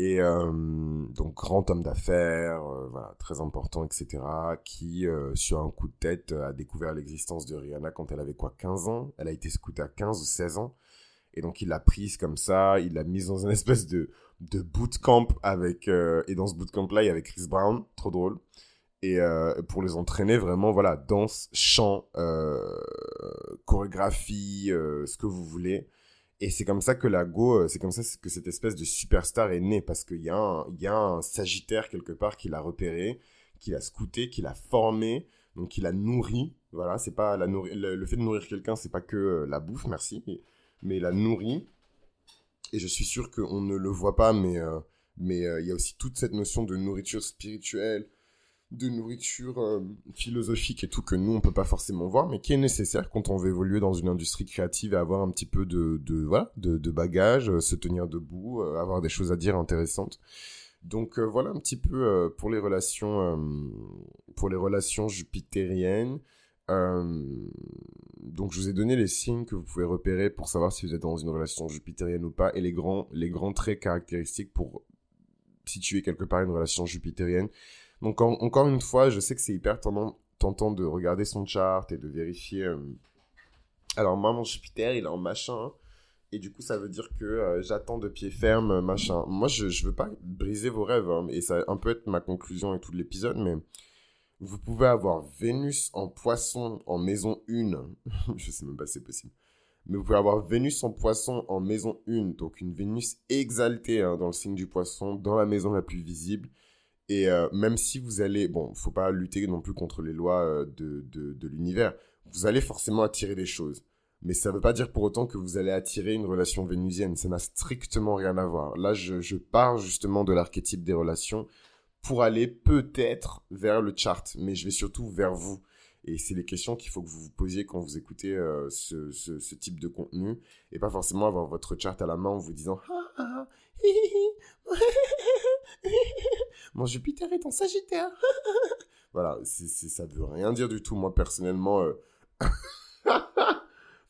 Et donc, grand homme d'affaires, voilà, très important, etc., qui, sur un coup de tête, a découvert l'existence de Rihanna quand elle avait quoi, 15 ans? Elle a été scoutée à 15 ou 16 ans. Et donc, il l'a prise comme ça, il l'a mise dans une <laughs> espèce de, de bootcamp avec... et dans ce bootcamp-là, il y avait Chris Brown, trop drôle. Et pour les entraîner, vraiment, voilà, danse, chant, chorégraphie, ce que vous voulez. Et c'est comme ça que la Go, euh, c'est comme ça que cette espèce de superstar est née, parce qu'il y, a un, y a un Sagittaire quelque part qui l'a repéré, qui l'a scouté, qui l'a formé, donc qui l'a nourri. Voilà, c'est pas la le, fait de nourrir quelqu'un, c'est pas que euh, la bouffe, merci, mais la nourrit. Et je suis sûr qu'on ne le voit pas, mais euh, mais il y a aussi toute cette notion de nourriture spirituelle, de nourriture euh, philosophique et tout que nous on peut pas forcément voir mais qui est nécessaire quand on veut évoluer dans une industrie créative et avoir un petit peu de de voilà de, bagages euh, se tenir debout euh, avoir des choses à dire intéressantes donc voilà un petit peu pour les relations pour les relations jupitériennes donc je vous ai donné les signes que vous pouvez repérer pour savoir si vous êtes dans une relation jupitérienne ou pas et les grands les grands traits caractéristiques pour situer quelque part une relation jupitérienne donc encore une fois, je sais que c'est hyper tentant, de regarder son chart et de vérifier. Euh, alors moi, mon Jupiter, il est en machin. Et du coup, ça veut dire que euh, j'attends de pied ferme, machin. Moi, je ne veux pas briser vos rêves. Hein, et ça va un peu être ma conclusion et tout l'épisode. Mais vous pouvez avoir Vénus en poisson en maison 1. <laughs> je sais même pas si c'est possible. Mais vous pouvez avoir Vénus en poisson en maison 1. Donc une Vénus exaltée hein, dans le signe du poisson, dans la maison la plus visible. Et euh, même si vous allez, bon, faut pas lutter non plus contre les lois euh, de, de, de l'univers, vous allez forcément attirer des choses. Mais ça ne veut pas dire pour autant que vous allez attirer une relation vénusienne. Ça n'a strictement rien à voir. Là, je, je pars justement de l'archétype des relations pour aller peut-être vers le chart, mais je vais surtout vers vous. Et c'est les questions qu'il faut que vous vous posiez quand vous écoutez euh, ce, type de contenu, et pas forcément avoir votre chart à la main en vous disant ah, ah, <laughs> mon Jupiter est en Sagittaire. <laughs> voilà, c'est, ça veut rien dire du tout. Moi, personnellement, euh, <laughs>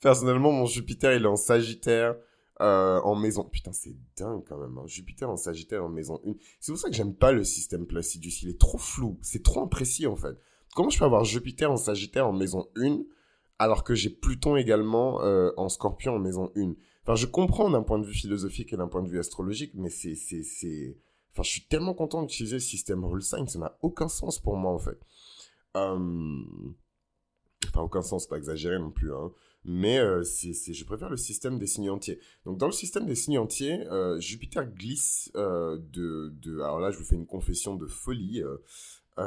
personnellement, mon Jupiter, il est en Sagittaire. Euh, en maison. Putain, c'est dingue quand même. Hein. Jupiter en Sagittaire en maison 1. C'est pour ça que j'aime pas le système Placidus. Il est trop flou. C'est trop imprécis en fait. Comment je peux avoir Jupiter en Sagittaire en maison 1 alors que j'ai Pluton également euh, en Scorpion en maison 1 Enfin, je comprends d'un point de vue philosophique et d'un point de vue astrologique, mais c'est, Enfin, je suis tellement content d'utiliser le système Rule ça n'a aucun sens pour moi en fait. Euh... Aucun sens, pas exagéré non plus, hein. Mais euh, c'est, je préfère le système des signes entiers. Donc, dans le système des signes entiers, euh, Jupiter glisse euh, de, de. Alors là, je vous fais une confession de folie. <laughs>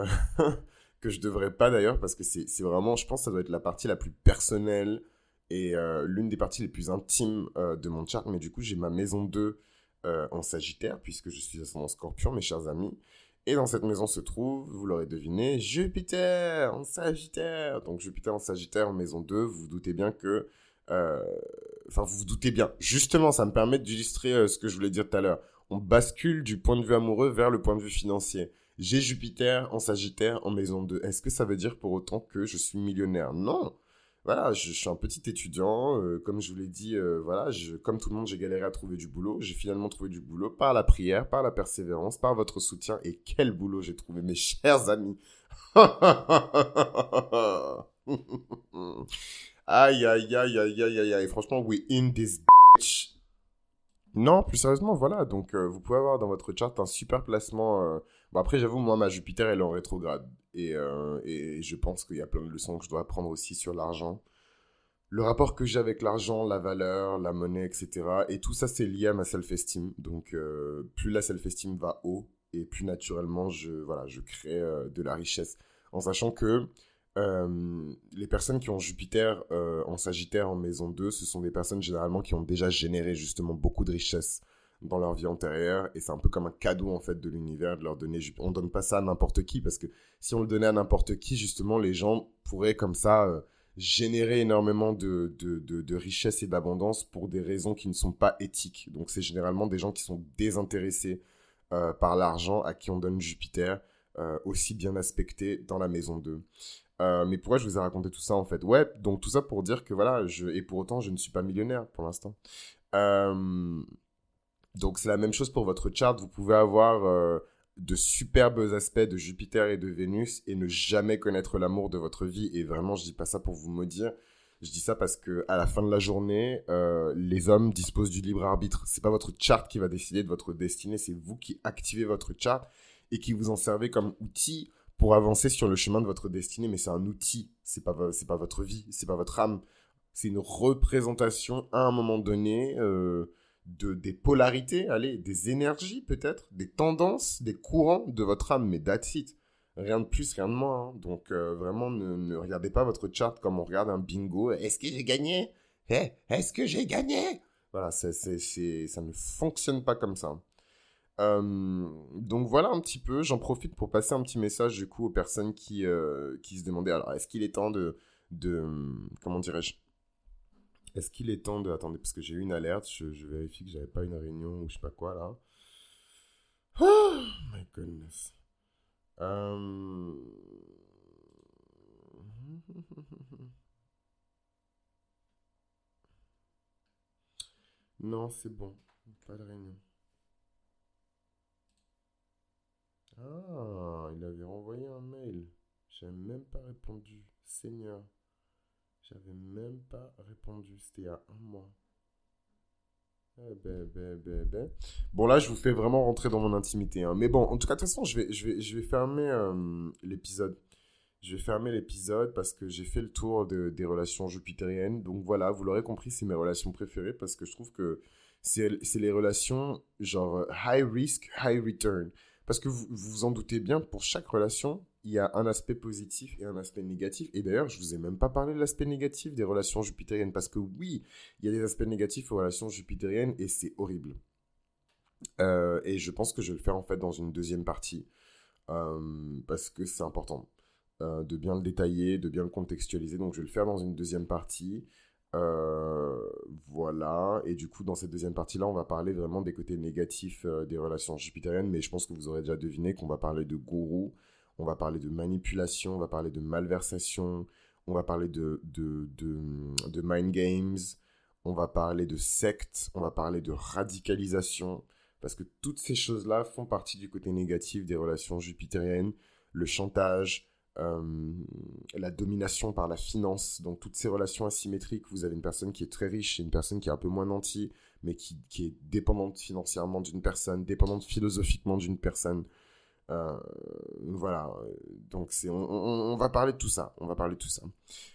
que je devrais pas d'ailleurs, parce que c'est, c'est vraiment, je pense, que ça doit être la partie la plus personnelle et l'une des parties les plus intimes de mon chart. Mais du coup, j'ai ma maison 2 euh, en Sagittaire, puisque je suis ascendant Scorpion, mes chers amis. Et dans cette maison se trouve, vous l'aurez deviné, Jupiter en Sagittaire. Donc Jupiter en Sagittaire en maison 2, vous vous doutez bien que... Euh, enfin, vous vous doutez bien. Justement, ça me permet d'illustrer euh, ce que je voulais dire tout à l'heure. On bascule du point de vue amoureux vers le point de vue financier. J'ai Jupiter en Sagittaire en maison 2. Est-ce que ça veut dire pour autant que je suis millionnaire? Non voilà, je, suis un petit étudiant, euh, comme je vous l'ai dit, euh, voilà, comme tout le monde, j'ai galéré à trouver du boulot. J'ai finalement trouvé du boulot par la prière, par la persévérance, par votre soutien. Et quel boulot j'ai trouvé, mes <laughs> chers amis. aïe, aïe, aïe, aïe, aïe, aïe, Franchement, we in this bitch. Non, plus sérieusement, voilà. Donc, euh, vous pouvez avoir dans votre chart un super placement. Bon, après, j'avoue, moi, ma Jupiter, elle est en rétrograde. Euh, et, je pense qu'il y a plein de leçons que je dois apprendre aussi sur l'argent. Le rapport que j'ai avec l'argent, la valeur, la monnaie, etc. Et tout ça, c'est lié à ma self-esteem. Donc, euh, plus la self-esteem va haut, et plus naturellement, je, voilà, je crée euh, de la richesse. En sachant que les personnes qui ont Jupiter en Sagittaire en maison 2, ce sont des personnes généralement qui ont déjà généré justement beaucoup de richesse dans leur vie antérieure et c'est un peu comme un cadeau en fait de l'univers de leur donner on donne pas ça à n'importe qui parce que si on le donnait à n'importe qui justement les gens pourraient comme ça euh, générer énormément de, de, de, richesse et d'abondance pour des raisons qui ne sont pas éthiques. Donc c'est généralement des gens qui sont désintéressés euh, par l'argent à qui on donne Jupiter euh, aussi bien aspecté dans la maison 2 mais pourquoi je vous ai raconté tout ça en fait? Ouais, donc tout ça pour dire que voilà, je, et pour autant je ne suis pas millionnaire pour l'instant. Euh, Donc c'est la même chose pour votre chart. Vous pouvez avoir euh, de superbes aspects de Jupiter et de Vénus et ne jamais connaître l'amour de votre vie. Et vraiment, je dis pas ça pour vous maudire. Je dis ça parce que à la fin de la journée, euh, les hommes disposent du libre arbitre. C'est pas votre chart qui va décider de votre destinée, c'est vous qui activez votre chart et qui vous en servez comme outil pour avancer sur le chemin de votre destinée. Mais c'est un outil, c'est pas c'est pas votre vie, c'est pas votre âme. C'est une représentation à un moment donné euh, de des polarités, allez, des énergies peut-être, des tendances, des courants de votre âme. Mais that's it. Rien de plus, rien de moins. Hein. Donc euh, vraiment, ne, regardez pas votre chart comme on regarde un bingo. Est-ce que j'ai gagné? Eh, Est-ce que j'ai gagné? Voilà, c'est, ça ne fonctionne pas comme ça. Euh, donc voilà un petit peu, j'en profite pour passer un petit message du coup aux personnes qui, euh, qui se demandaient, alors est-ce qu'il est temps de, de comment dirais-je Est-ce qu'il est temps de, attendez, parce que j'ai eu une alerte, je, vérifie que j'avais pas une réunion ou je sais pas quoi là. Oh my goodness. Euh, non, c'est bon. Pas de réunion. Ah, il avait renvoyé un mail. J'avais même pas répondu. Seigneur. J'avais même pas répondu. C'était a un mois. Eh ben, ben, ben, ben. Bon, là, je vous fais vraiment rentrer dans mon intimité. Hein. Mais bon, en tout cas, de toute façon, je vais, je vais, je vais fermer euh, l'épisode. Je vais fermer l'épisode parce que j'ai fait le tour de, des relations jupitériennes. Donc voilà, vous l'aurez compris, c'est mes relations préférées parce que je trouve que c'est les relations genre high risk, high return. Parce que vous vous en doutez bien, pour chaque relation, il y a un aspect positif et un aspect négatif. Et d'ailleurs, je vous ai même pas parlé de l'aspect négatif des relations jupitériennes, parce que oui, il y a des aspects négatifs aux relations jupitériennes et c'est horrible. Euh, et je pense que je vais le faire en fait dans une deuxième partie, euh, parce que c'est important euh, de bien le détailler, de bien le contextualiser. Donc je vais le faire dans une deuxième partie. voilà, et du coup, dans cette deuxième partie-là, on va parler vraiment des côtés négatifs des relations jupitériennes, mais je pense que vous aurez déjà deviné qu'on va parler de gourou, on va parler de manipulation, on va parler de malversation, on va parler de, de, de, mind games, on va parler de secte, on va parler de radicalisation, parce que toutes ces choses-là font partie du côté négatif des relations jupitériennes, le chantage, euh, la domination par la finance, donc toutes ces relations asymétriques, vous avez une personne qui est très riche et une personne qui est un peu moins nantie, mais qui, qui est dépendante financièrement d'une personne, dépendante philosophiquement d'une personne. Euh, voilà, donc c'est, on, va parler de tout ça, on va parler tout ça.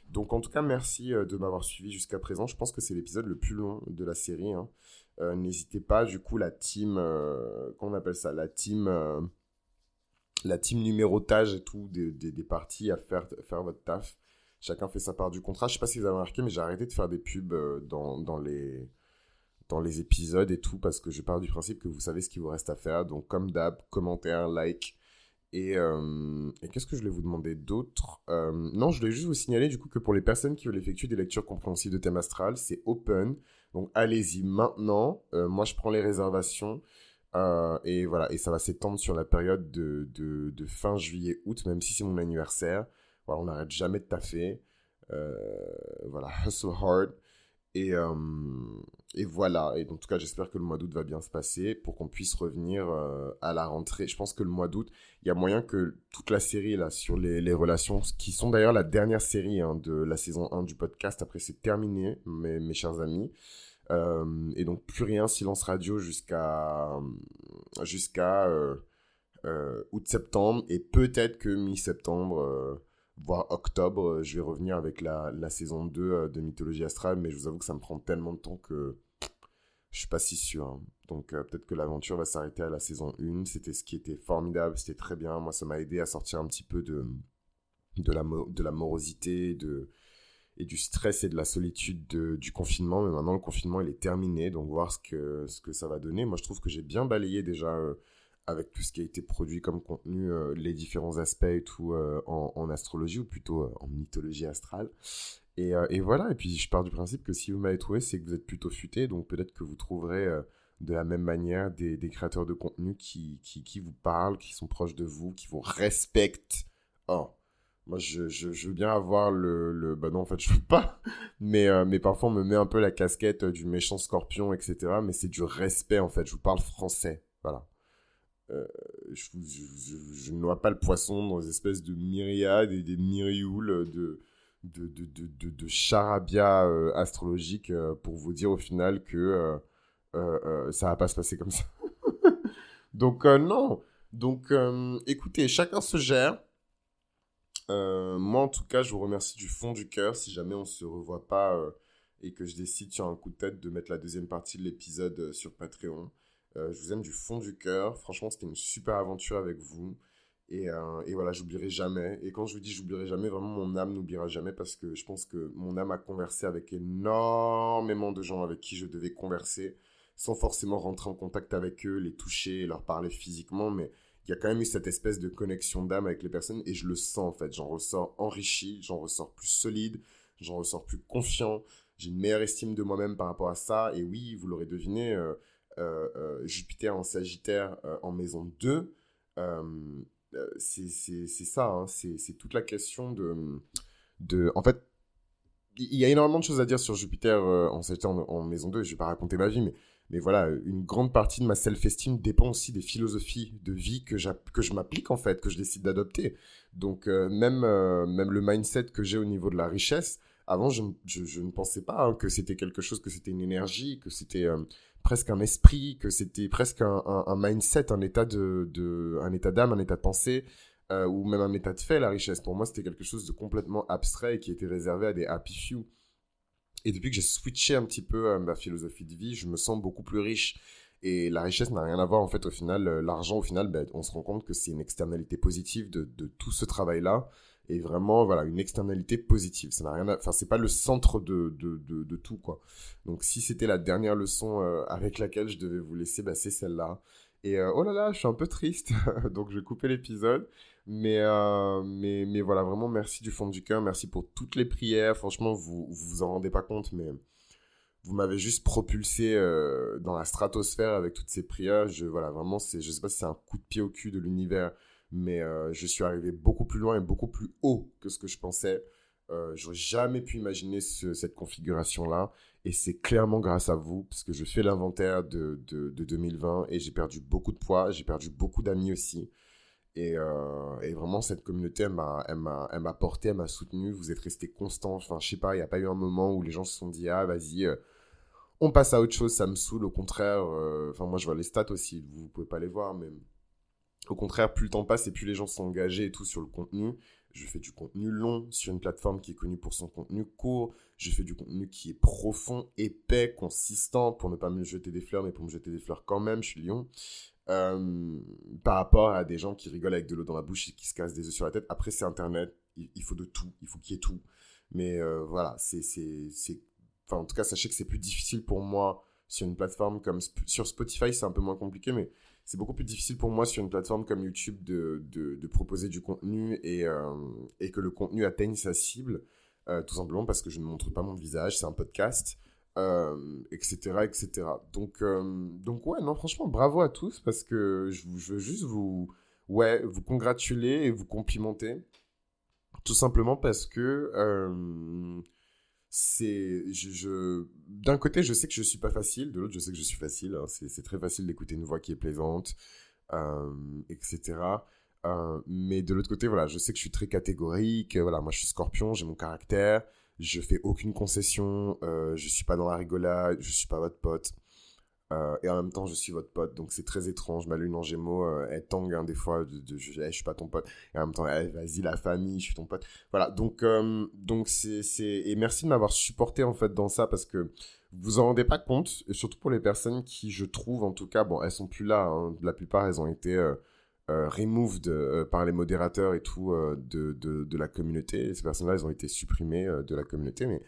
Donc en tout cas, merci euh, de m'avoir suivi jusqu'à présent. Je pense que c'est l'épisode le plus long de la série. Hein. Euh, n'hésitez pas, du coup, la team, qu'on appelle ça, la team, la team numérotage et tout des, des, parties à faire, faire votre taf. Chacun fait sa part du contrat. Je sais pas si vous avez remarqué, mais j'ai arrêté de faire des pubs dans, dans les dans les épisodes et tout, parce que je pars du principe que vous savez ce qu'il vous reste à faire. Donc, comme d'hab, commentaire, like. Et, euh, qu'est-ce que je voulais vous demander d'autre? Euh, Non, je voulais juste vous signaler du coup que pour les personnes qui veulent effectuer des lectures compréhensives de thème astral, c'est open. Donc, allez-y maintenant. Euh, moi, je prends les réservations. et voilà, et ça va s'étendre sur la période de, de, de fin juillet-août, même si c'est mon anniversaire. Voilà, on n'arrête jamais de taffer. voilà, <laughs> hustle hard. Et, voilà. Et en tout cas, j'espère que le mois d'août va bien se passer pour qu'on puisse revenir à la rentrée. Je pense que le mois d'août, il y a moyen que toute la série là sur les, relations, qui sont d'ailleurs la dernière série hein, de la saison 1 du podcast, après c'est terminé, mes, chers amis. Et donc plus rien, silence radio jusqu'à jusqu'à août-septembre et peut-être que mi-septembre voire octobre, euh, je vais revenir avec la, la saison 2 euh, de Mythologie Astrale, mais je vous avoue que ça me prend tellement de temps que je suis pas si sûr. Hein. Donc euh, peut-être que l'aventure va s'arrêter à la saison 1. C'était ce qui était formidable, c'était très bien. Moi, ça m'a aidé à sortir un petit peu de, de, la, de la morosité, de, et du stress et de la solitude du confinement. Mais maintenant, le confinement, il est terminé. Donc voir ce que, ce que ça va donner. Moi, je trouve que j'ai bien balayé déjà avec tout ce qui a été produit comme contenu, euh, les différents aspects et tout euh, en, astrologie, ou plutôt euh, en mythologie astrale. Et, voilà, et puis je pars du principe que si vous m'avez trouvé, c'est que vous êtes plutôt futé, donc peut-être que vous trouverez de la même manière des, créateurs de contenu qui, qui, vous parlent, qui sont proches de vous, qui vous respectent. Oh, moi, je, je, veux bien avoir le, le... Bah non, en fait, je veux pas. Mais, mais parfois, on me met un peu la casquette du méchant scorpion, etc. Mais c'est du respect, en fait. Je vous parle français. Voilà. Euh, je, ne noie pas le poisson dans des espèces de myriades et des myrioules de, de, de, de, de charabia euh, astrologique euh, pour vous dire au final que ça va pas se passer comme ça. <laughs> Donc, non. Donc, écoutez, chacun se gère. moi, en tout cas, je vous remercie du fond du cœur. Si jamais on se revoit pas et que je décide sur un coup de tête de mettre la deuxième partie de l'épisode sur Patreon, euh, je vous aime du fond du cœur. Franchement, c'était une super aventure avec vous. Et, euh, et voilà, j'oublierai jamais. Et quand je vous dis j'oublierai jamais, vraiment mon âme n'oubliera jamais parce que je pense que mon âme a conversé avec énormément de gens avec qui je devais converser sans forcément rentrer en contact avec eux, les toucher, leur parler physiquement. Mais il y a quand même eu cette espèce de connexion d'âme avec les personnes et je le sens en fait. J'en ressors enrichi, j'en ressors plus solide, j'en ressors plus confiant. J'ai une meilleure estime de moi-même par rapport à ça. Et oui, vous l'aurez deviné. Euh, Jupiter en Sagittaire euh, en maison 2, c'est ça, hein, c'est toute la question de. En fait, il y a énormément de choses à dire sur Jupiter en Sagittaire en, maison 2, je vais pas raconter ma vie, mais, voilà, une grande partie de ma self-esteem dépend aussi des philosophies de vie que, je m'applique en fait, que je décide d'adopter. Donc même, même le mindset que j'ai au niveau de la richesse, avant je, je, ne pensais pas hein, que c'était quelque chose, que c'était une énergie, que c'était presque un esprit, que c'était presque un, mindset, un état de, un état d'âme, un état de pensée, euh, ou même un état de fait, la richesse. Pour moi, c'était quelque chose de complètement abstrait et qui était réservé à des happy few. Et depuis que j'ai switché un petit peu euh, ma philosophie de vie, je me sens beaucoup plus riche. Et la richesse n'a rien à voir, en fait, au final, euh, l'argent, au final, ben, on se rend compte que c'est une externalité positive de, de tout ce travail-là et vraiment voilà une externalité positive. Ça n'a rien enfin c'est pas le centre de, de, de, tout quoi. Donc si c'était la dernière leçon euh, avec laquelle je devais vous laisser bah, c'est celle-là. Et euh, oh là là je suis un peu triste. <laughs> Donc je vais couper l'épisode. Mais euh, mais mais voilà vraiment merci du fond du cœur. Merci pour toutes les prières. Franchement vous vous, vous en rendez pas compte mais vous m'avez juste propulsé dans la stratosphère avec toutes ces prières. Je voilà vraiment c'est je sais pas si c'est un coup de pied au cul de l'univers mais euh, je suis arrivé beaucoup plus loin et beaucoup plus haut que ce que je pensais. Euh, J'aurais jamais pu imaginer cette configuration-là. Et c'est clairement grâce à vous, parce que je fais l'inventaire de, de, 2020 et j'ai perdu beaucoup de poids, j'ai perdu beaucoup d'amis aussi. Et, euh, vraiment, cette communauté, elle m'a porté, elle m'a soutenu. Vous êtes resté constant. Enfin, je sais pas, il n'y a pas eu un moment où les gens se sont dit, ah, vas-y, euh, on passe à autre chose, ça me saoule. Au contraire, enfin, moi, je vois les stats aussi, vous, ne pouvez pas les voir, mais au contraire, plus le temps passe et plus les gens sont engagés et tout sur le contenu. Je fais du contenu long sur une plateforme qui est connue pour son contenu court. Je fais du contenu qui est profond, épais, consistant, pour ne pas me jeter des fleurs, mais pour me jeter des fleurs quand même. Je suis lion. Euh, par rapport à des gens qui rigolent avec de l'eau dans la bouche et qui se cassent des œufs sur la tête. Après, c'est Internet. Il, faut de tout. Il faut qu'il y ait tout. Mais euh, voilà, c'est, enfin, en tout cas, sachez que c'est plus difficile pour moi sur une plateforme comme sur Spotify, c'est un peu moins compliqué, mais c'est beaucoup plus difficile pour moi sur une plateforme comme YouTube de, de, proposer du contenu et, euh, et, que le contenu atteigne sa cible, euh, tout simplement parce que je ne montre pas mon visage, c'est un podcast, etc., euh, etc. Donc, donc ouais, non, franchement, bravo à tous parce que je, je veux juste vous, ouais, vous congratuler et vous complimenter, tout simplement parce que c'est je, d'un côté je sais que je suis pas facile de l'autre je sais que je suis facile hein. c'est très facile d'écouter une voix qui est plaisante euh, etc euh, mais de l'autre côté voilà je sais que je suis très catégorique voilà moi je suis scorpion j'ai mon caractère je fais aucune concession euh, je suis pas dans la rigolade je suis pas votre pote euh, et en même temps, je suis votre pote, donc c'est très étrange. Ma lune en gémeaux, euh, elle tangue hein, des fois, je, suis pas ton pote. Et en même temps, vas-y, la famille, je suis ton pote. Voilà, donc, euh, donc c'est. Et merci de m'avoir supporté, en fait, dans ça, parce que vous en rendez pas compte, et surtout pour les personnes qui, je trouve, en tout cas, bon, elles sont plus là, hein. la plupart, elles ont été removed par les modérateurs et tout de, de, de, la communauté. ces personnes-là, elles ont été supprimées de la communauté, mais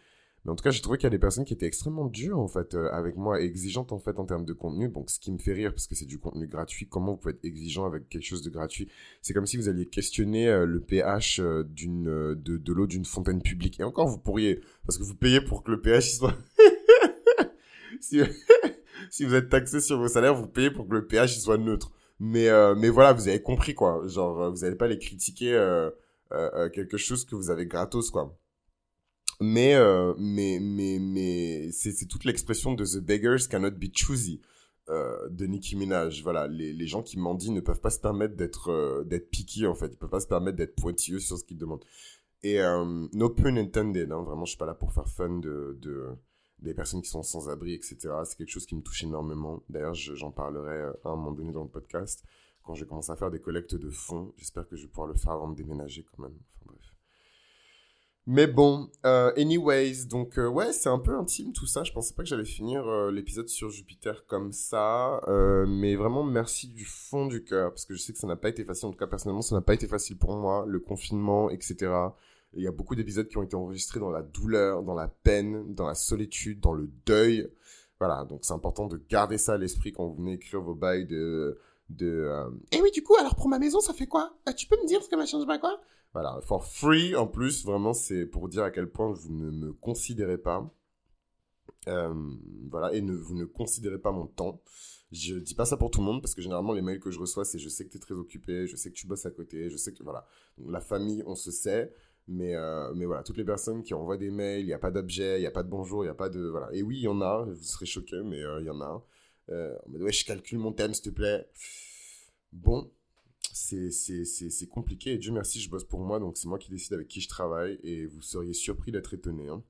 en tout cas, j'ai trouvé qu'il y a des personnes qui étaient extrêmement dures, en fait, euh, avec moi, exigeantes, en fait, en termes de contenu. Donc, ce qui me fait rire, parce que c'est du contenu gratuit. Comment vous pouvez être exigeant avec quelque chose de gratuit? C'est comme si vous alliez questionner euh, le pH euh, d'une, de, l'eau d'une fontaine publique. Et encore, vous pourriez, parce que vous payez pour que le pH soit... <laughs> si, <laughs> si vous êtes taxé sur vos salaires, vous payez pour que le pH soit neutre. Mais, mais voilà, vous avez compris, quoi. Genre, vous n'allez pas les critiquer quelque chose que vous avez gratos, quoi. Mais, mais, mais, mais, c'est toute l'expression de The Beggars Cannot Be Choosy. de Nicki Minaj. Voilà, les, gens qui mendient ne peuvent pas se permettre d'être d'être picky en fait. Ils peuvent pas se permettre d'être pointilleux sur ce qu'ils demandent. Et no pun intended, hein, vraiment, je suis pas là pour faire fun de, de des personnes qui sont sans abri, etc. C'est quelque chose qui me touche énormément. D'ailleurs, j'en parlerai euh, à un moment donné dans le podcast quand je commence à faire des collectes de fonds. J'espère que je vais pouvoir le faire avant de déménager quand même. Enfin bref. Mais bon, euh, anyways, donc euh, ouais, c'est un peu intime tout ça. Je pensais pas que j'allais finir l'épisode sur Jupiter comme ça, mais vraiment merci du fond du cœur parce que je sais que ça n'a pas été facile. En tout cas, personnellement, ça n'a pas été facile pour moi, le confinement, etc. Il y a beaucoup d'épisodes qui ont été enregistrés dans la douleur, dans la peine, dans la solitude, dans le deuil. Voilà, donc c'est important de garder ça à l'esprit quand vous venez écrire vos bails de... de euh, Eh oui, du coup, alors pour ma maison, ça fait quoi? Euh, Tu peux me dire ce que ma change pas quoi? Voilà, for free en plus, vraiment, c'est pour dire à quel point vous ne me considérez pas. Euh, voilà, et ne, vous ne considérez pas mon temps. Je dis pas ça pour tout le monde parce que généralement les mails que je reçois c'est je sais que tu es très occupé, je sais que tu bosses à côté, je sais que voilà. la famille, on se sait. Mais, euh, mais voilà, toutes les personnes qui envoient des mails, il n'y a pas d'objet, il n'y a pas de bonjour, il n'y a pas de... Voilà. Et oui, il y en a, vous serez choqués, mais euh, il y en a. Euh, ouais, je calcule mon thème, s'il te plaît. Bon, c'est compliqué. Et Dieu merci, je bosse pour moi, donc c'est moi qui décide avec qui je travaille. Et vous seriez surpris d'être étonné. Hein.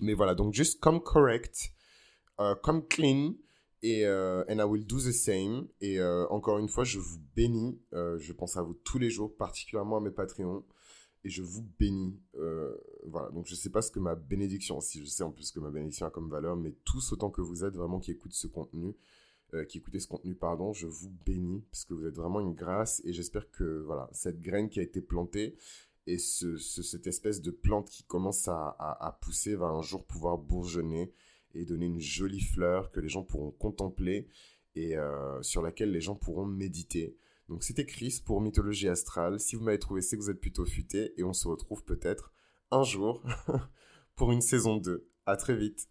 Mais voilà, donc juste comme correct, comme clean, et and I will do the same. Et encore une fois, je vous bénis. je pense à vous tous les jours, particulièrement à mes Patreons et je vous bénis. Euh, voilà, donc je sais pas ce que ma bénédiction, si je sais en plus ce que ma bénédiction a comme valeur, mais tous autant que vous êtes vraiment qui écoutent ce contenu, euh, qui écoutez ce contenu, pardon, je vous bénis parce que vous êtes vraiment une grâce et j'espère que voilà cette graine qui a été plantée et ce, cette espèce de plante qui commence à, pousser va un jour pouvoir bourgeonner et donner une jolie fleur que les gens pourront contempler et euh, sur laquelle les gens pourront méditer. Donc c'était Chris pour Mythologie Astrale. Si vous m'avez trouvé, c'est que vous êtes plutôt futé et on se retrouve peut-être un jour <laughs> pour une saison 2. À très vite.